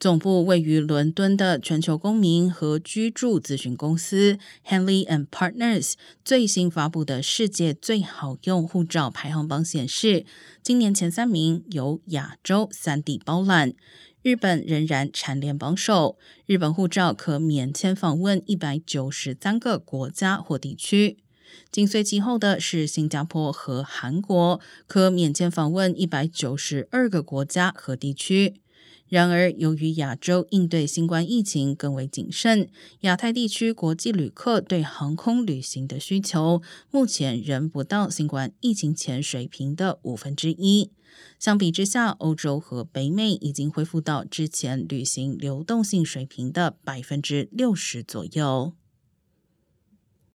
总部位于伦敦的全球公民和居住咨询公司 Henley and Partners 最新发布的世界最好用护照排行榜显示，今年前三名由亚洲三地包揽，日本仍然蝉联榜首。日本护照可免签访问一百九十三个国家或地区，紧随其后的是新加坡和韩国，可免签访问一百九十二个国家和地区。然而，由于亚洲应对新冠疫情更为谨慎，亚太地区国际旅客对航空旅行的需求目前仍不到新冠疫情前水平的五分之一。相比之下，欧洲和北美已经恢复到之前旅行流动性水平的百分之六十左右。